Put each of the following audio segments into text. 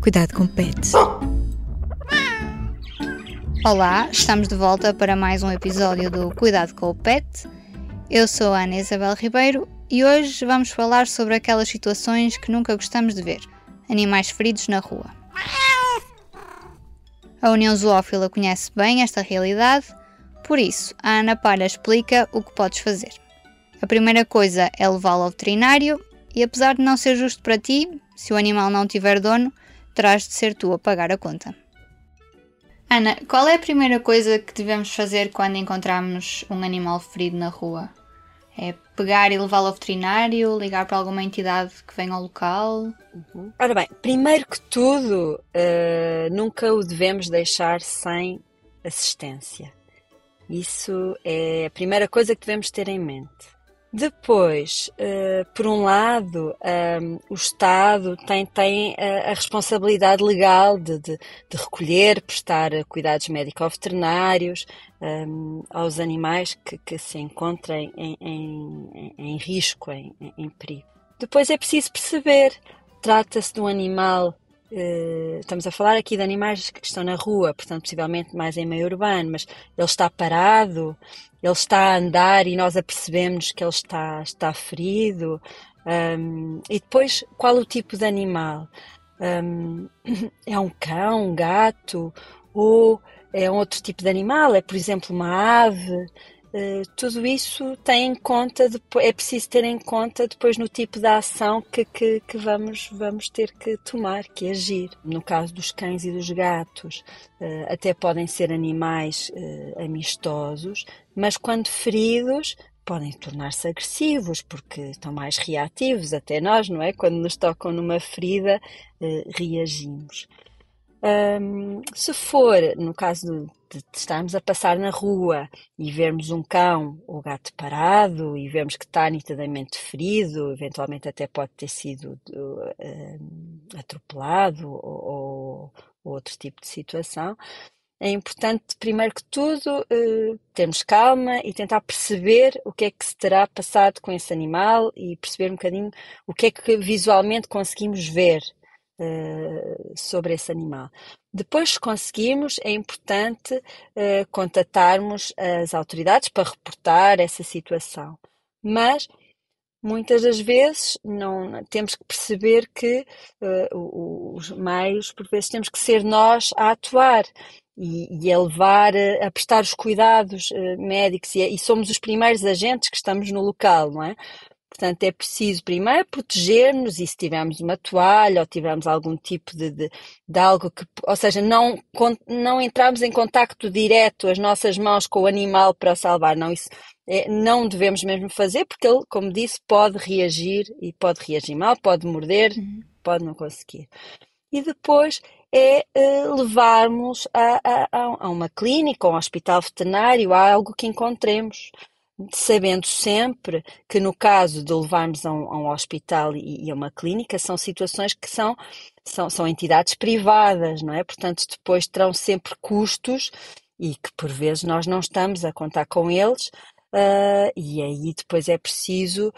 Cuidado com pets. Olá, estamos de volta para mais um episódio do Cuidado com o Pet. Eu sou a Ana Isabel Ribeiro e hoje vamos falar sobre aquelas situações que nunca gostamos de ver: animais feridos na rua. A União Zoófila conhece bem esta realidade, por isso, a Ana Palha explica o que podes fazer. A primeira coisa é levá-lo ao veterinário e, apesar de não ser justo para ti, se o animal não tiver dono, terás de ser tu a pagar a conta. Ana, qual é a primeira coisa que devemos fazer quando encontramos um animal ferido na rua? É pegar e levá-lo ao veterinário, ligar para alguma entidade que venha ao local? Uhum. Ora bem, primeiro que tudo, uh, nunca o devemos deixar sem assistência. Isso é a primeira coisa que devemos ter em mente. Depois, uh, por um lado, ehm, o Estado tem, tem a, a responsabilidade legal de, de, de, recolher, prestar cuidados médico-veterinários aos animais que, que se encontrem em, em, em risco, em, em perigo. Depois é preciso perceber, trata-se de um animal estamos a falar aqui de animais que estão na rua, portanto, possivelmente mais em meio urbano, mas ele está parado, ele está a andar e nós apercebemos que ele está, está ferido. Um, e depois, qual o tipo de animal? Um, é um cão, um gato ou é um outro tipo de animal? É, por exemplo, uma ave? Uh, tudo isso tem em conta, é preciso ter em conta depois no tipo de ação que, que, que, vamos, vamos ter que tomar, que agir. No caso dos cães e dos gatos, uh, até podem ser animais uh, amistosos, mas quando feridos podem tornar-se agressivos porque estão mais reativos, até nós, não é? Quando nos tocam numa ferida, reagimos. Um, se for, no caso de, estarmos a passar na rua e vermos um cão ou gato parado e vemos que está nitidamente ferido, eventualmente até pode ter sido uh, atropelado ou, ou, outro tipo de situação, é importante, primeiro que tudo, uh, termos calma e tentar perceber o que é que se terá passado com esse animal e perceber um bocadinho o que é que visualmente conseguimos ver uh, sobre esse animal. Depois, se conseguimos, é importante uh, contatarmos as autoridades para reportar essa situação. Mas muitas das vezes não temos que perceber que uh, os meios, por vezes, temos que ser nós a atuar e, e a levar a, a prestar os cuidados uh, médicos e, e, somos os primeiros agentes que estamos no local, não é? Portanto, é preciso primeiro proteger-nos e se tivermos uma toalha ou tivermos algum tipo de, de, de, algo que, ou seja, não, não entrarmos em contacto direto as nossas mãos com o animal para salvar, não, isso é, não devemos mesmo fazer porque ele, como disse, pode reagir e pode reagir mal, pode morder, uhum. pode não conseguir. E depois é uh, levarmos a, a, a, uma clínica ou um hospital veterinário, a algo que encontremos sabendo sempre que no caso de levarmos a um, a um hospital e, e, a uma clínica são situações que são, são, são entidades privadas, não é? Portanto, depois terão sempre custos e que por vezes nós não estamos a contar com eles, Uh, e aí depois é preciso,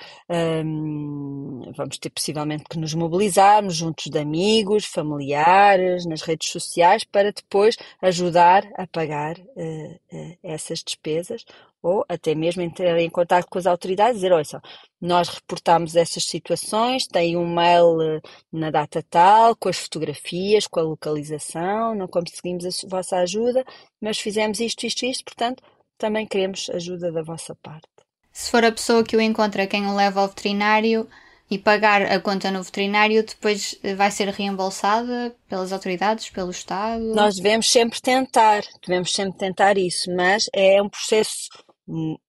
um, vamos ter possivelmente que nos mobilizarmos juntos de amigos, familiares, nas redes sociais, para depois ajudar a pagar uh, uh, essas despesas ou até mesmo entrar em contato com as autoridades e dizer, olha só, nós reportamos essas situações, tem um mail na data tal, com as fotografias, com a localização, não conseguimos a vossa ajuda, mas fizemos isto, isto, isto, portanto, também queremos ajuda da vossa parte. Se for a pessoa que o encontra quem o leva ao veterinário e pagar a conta no veterinário, depois vai ser reembolsada pelas autoridades, pelo Estado? Nós devemos sempre tentar, devemos sempre tentar isso, mas é um processo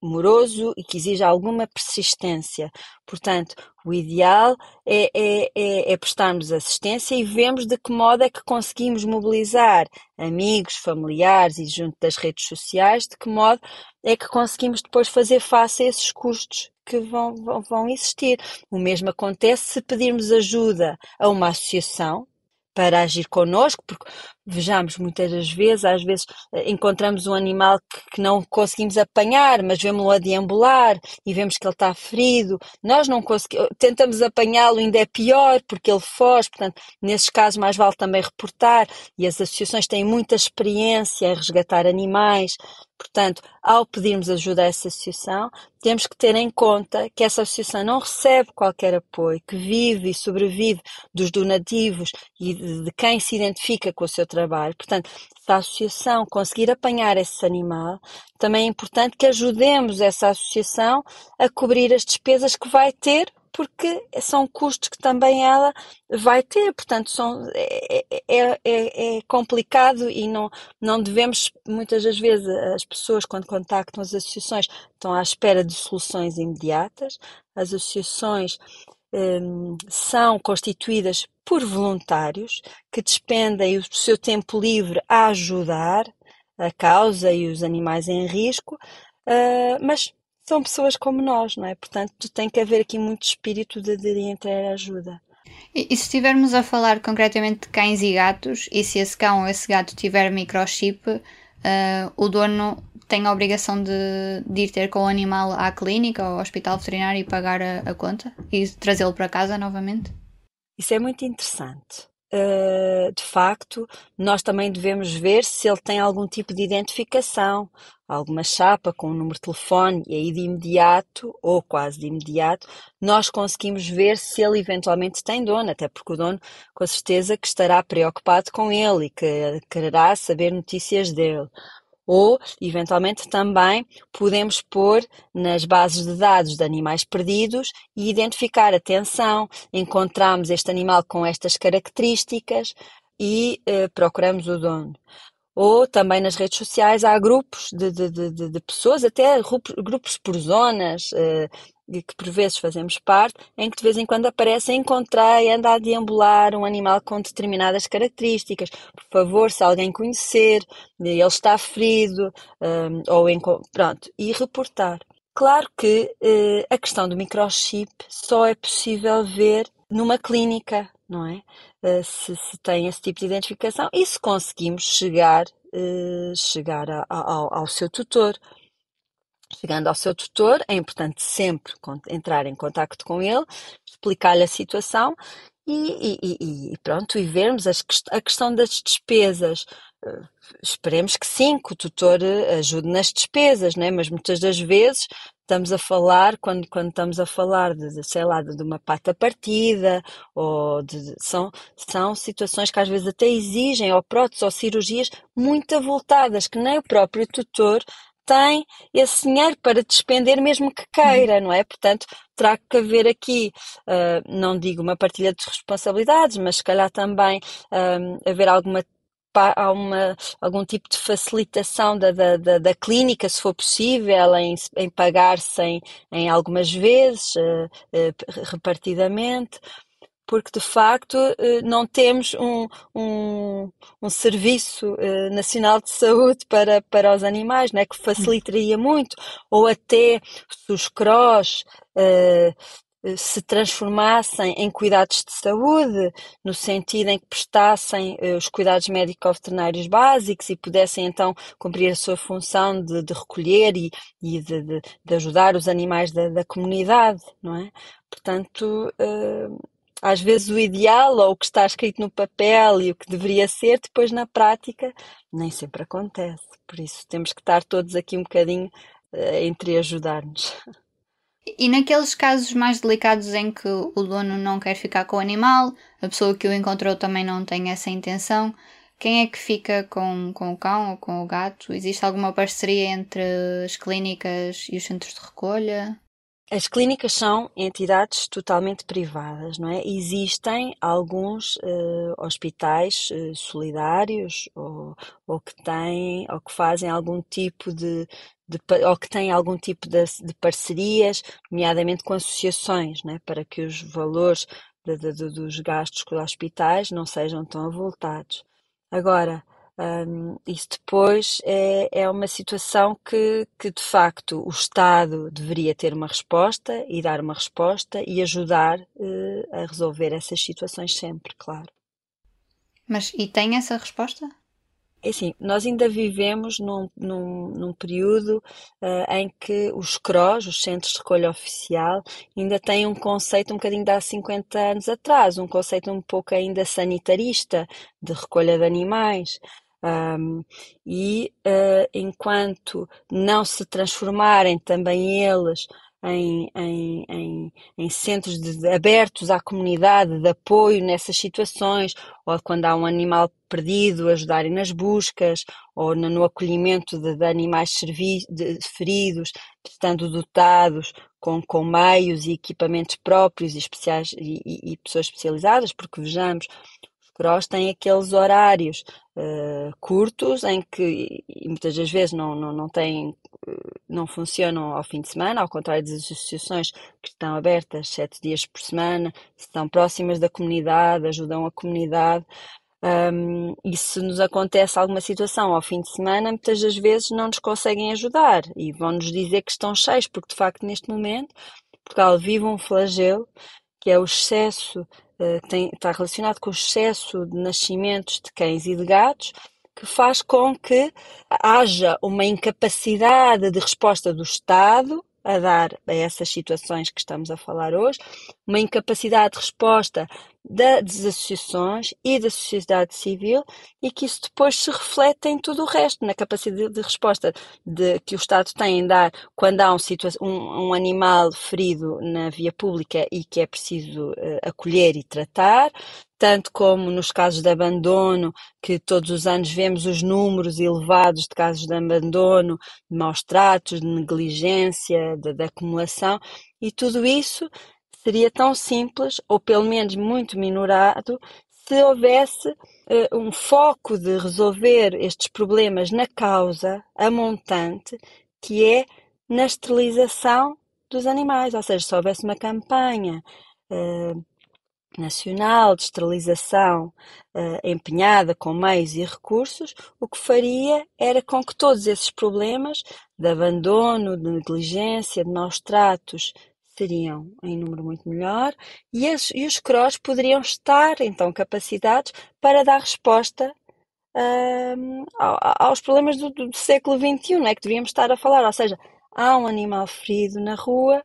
moroso e que exige alguma persistência. Portanto, o ideal é, é, é, é, prestarmos assistência e vemos de que modo é que conseguimos mobilizar amigos, familiares e junto das redes sociais, de que modo é que conseguimos depois fazer face a esses custos que vão, vão, vão existir. O mesmo acontece se pedirmos ajuda a uma associação, para agir connosco, porque vejamos muitas das vezes, às vezes eh, encontramos um animal que, que não conseguimos apanhar, mas vemos-lo a deambular e vemos que ele está ferido, nós não conseguimos, tentamos apanhá-lo ainda é pior porque ele foge, portanto, nesses casos mais vale também reportar. E as associações têm muita experiência em resgatar animais, Portanto, ao pedirmos ajuda a essa associação, temos que ter em conta que essa associação não recebe qualquer apoio, que vive e sobrevive dos donativos e de quem se identifica com o seu trabalho. Portanto, se a associação conseguir apanhar esse animal, também é importante que ajudemos essa associação a cobrir as despesas que vai ter porque são custos que também ela vai ter, portanto são, é, é, é, é, complicado e não, não devemos, muitas das vezes as pessoas quando contactam as associações estão à espera de soluções imediatas, as associações um, são constituídas por voluntários que despendem o seu tempo livre a ajudar a causa e os animais em risco, uh, mas são pessoas como nós, não é? Portanto, tem que haver aqui muito espírito de, de entrar ajuda. E, e, se estivermos a falar concretamente de cães e gatos, e se esse cão ou esse gato tiver microchip, uh, o dono tem a obrigação de, de, ir ter com o animal à clínica ou ao hospital veterinário e pagar a, a conta e trazê-lo para casa novamente? Isso é muito interessante. Uh, de facto, nós também devemos ver se ele tem algum tipo de identificação, alguma chapa com um número de telefone, e aí de imediato, ou quase de imediato, nós conseguimos ver se ele eventualmente tem dono, até porque o dono, com certeza, que estará preocupado com ele e que quererá saber notícias dele ou, eventualmente, também podemos pôr nas bases de dados de animais perdidos e identificar, atenção, encontramos este animal com estas características e eh, procuramos o dono. Ou também nas redes sociais há grupos de, de, de, de pessoas, até grupos por zonas, eh, que por vezes fazemos parte, em que de vez em quando aparece encontrar e anda a deambular um animal com determinadas características. Por favor, se alguém conhecer, ele está ferido, um, ou em, pronto, e reportar. Claro que uh, a questão do microchip só é possível ver numa clínica, não é? Uh, se, se, tem esse tipo de identificação e se conseguimos chegar, uh, chegar a, a, ao, ao seu tutor. Chegando ao seu tutor, é importante sempre entrar em contato com ele, explicar-lhe a situação e, e, e, pronto, e vermos as, a questão das despesas. Uh, esperemos que sim, que o tutor eh, ajude nas despesas, né? mas muitas das vezes estamos a falar, quando, quando estamos a falar de, sei lá, de, uma pata partida, ou de, são, são situações que às vezes até exigem ou próteses ou cirurgias muito avultadas, que nem o próprio tutor tem esse dinheiro para despender mesmo que queira, não é? Portanto, terá que haver aqui, uh, não digo uma partilha de responsabilidades, mas se calhar também uh, haver alguma há uma, algum tipo de facilitação da, da, da, da, clínica, se for possível, em, em pagar-se em, em, algumas vezes, uh, uh, repartidamente porque de facto eh, não temos um, um, um serviço eh, nacional de saúde para, para os animais, né, que facilitaria muito, ou até se os CROS uh, se transformassem em cuidados de saúde, no sentido em que prestassem os cuidados médico-veterinários básicos e pudessem então cumprir a sua função de, de recolher e, e de, de, de, ajudar os animais da, da comunidade, não é? Portanto, uh, às vezes o ideal ou o que está escrito no papel e o que deveria ser, depois na prática nem sempre acontece. Por isso temos que estar todos aqui um bocadinho uh, entre ajudar-nos. E naqueles casos mais delicados em que o dono não quer ficar com o animal, a pessoa que o encontrou também não tem essa intenção, quem é que fica com, com o cão ou com o gato? Existe alguma parceria entre as clínicas e os centros de recolha? As clínicas são entidades totalmente privadas, não é? Existem alguns uh, hospitais uh, solidários ou, ou, que têm ou que fazem algum tipo de, de ou que têm algum tipo de, de, parcerias, nomeadamente com associações, não é? Para que os valores de, dos gastos com os hospitais não sejam tão avultados. Agora, um, isso depois é, é uma situação que, que, de facto, o Estado deveria ter uma resposta e dar uma resposta e ajudar uh, a resolver essas situações sempre, claro. Mas e tem essa resposta? É assim, nós ainda vivemos num, num, num período uh, em que os CROs, os Centros de Recolha Oficial, ainda têm um conceito um bocadinho de há 50 anos atrás, um conceito um pouco ainda sanitarista de recolha de animais. Um, e uh, enquanto não se transformarem também eles em, em, em, em centros de, abertos à comunidade de apoio nessas situações, ou quando há um animal perdido, ajudarem nas buscas, ou no, no acolhimento de, de animais de, feridos, estando dotados com, com meios e equipamentos próprios e, especiais, e, e, e pessoas especializadas, porque vejamos, cross têm aqueles horários uh, curtos em que muitas das vezes não, não, não têm não funcionam ao fim de semana, ao contrário das associações que estão abertas sete dias por semana, estão próximas da comunidade, ajudam a comunidade. Um, e se nos acontece alguma situação ao fim de semana, muitas das vezes não nos conseguem ajudar e vão-nos dizer que estão cheios, porque de facto neste momento Portugal vive um flagelo que é o excesso eh, tem, está relacionado com o excesso de nascimentos de cães e de gatos, que faz com que haja uma incapacidade de resposta do Estado a dar a essas situações que estamos a falar hoje, uma incapacidade de resposta das associações e da sociedade civil e que isso depois se reflete em tudo o resto, na capacidade de resposta de, que o Estado tem em dar quando há um, um, um animal ferido na via pública e que é preciso uh, acolher e tratar, tanto como nos casos de abandono, que todos os anos vemos os números elevados de casos de abandono, de maus tratos, de negligência, de, de acumulação, e tudo isso seria tão simples, ou pelo menos muito minorado, se houvesse uh, um foco de resolver estes problemas na causa, a montante, que é na esterilização dos animais. Ou seja, se houvesse uma campanha uh, nacional de esterilização uh, empenhada com meios e recursos, o que faria era com que todos esses problemas de abandono, de negligência, de maus tratos seriam em número muito melhor e, as, e os CROs poderiam estar então capacitados para dar resposta um, aos problemas do, do, século XXI, é que devíamos estar a falar, ou seja, há um animal ferido na rua,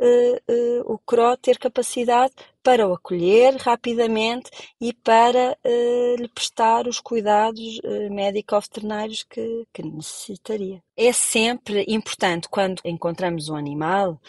uh, uh, o CRO ter capacidade para o acolher rapidamente e para uh, lhe prestar os cuidados médico-veterinários que, que necessitaria. É sempre importante quando encontramos um animal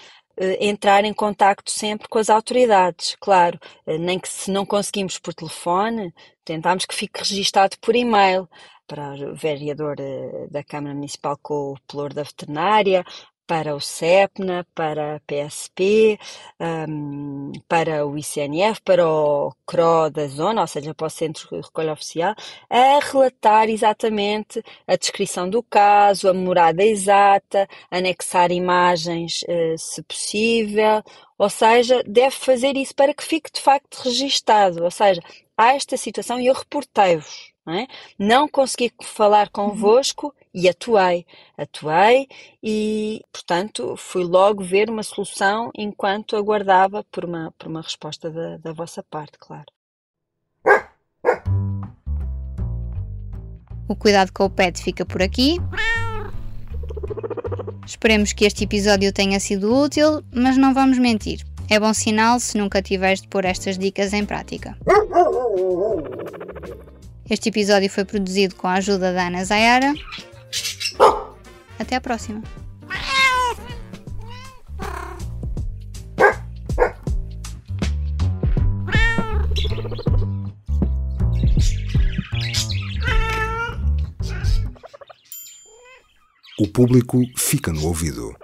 entrar em contacto sempre com as autoridades, claro, eh, nem que se não conseguimos por telefone, tentamos que fique registado por e-mail para o vereador eh, da Câmara Municipal com o pelour da veterinária, para o CEPNA, para a PSP, um, para o ICNF, para o CRO da zona, ou seja, para o Centro de Recolha Oficial, a relatar exatamente a descrição do caso, a morada exata, anexar imagens, uh, se possível, ou seja, deve fazer isso para que fique de facto registado, ou seja, há esta situação e eu reportei-vos. Não, é? não consegui falar convosco e atuei. Atuei e, portanto, fui logo ver uma solução enquanto aguardava por uma, por uma resposta da, da vossa parte, claro. O cuidado com o pet fica por aqui. Esperemos que este episódio tenha sido útil, mas não vamos mentir. É bom sinal se nunca tiveres de pôr estas dicas em prática. Este episódio foi produzido com a ajuda da Ana Zayara até a próxima. O público fica no ouvido.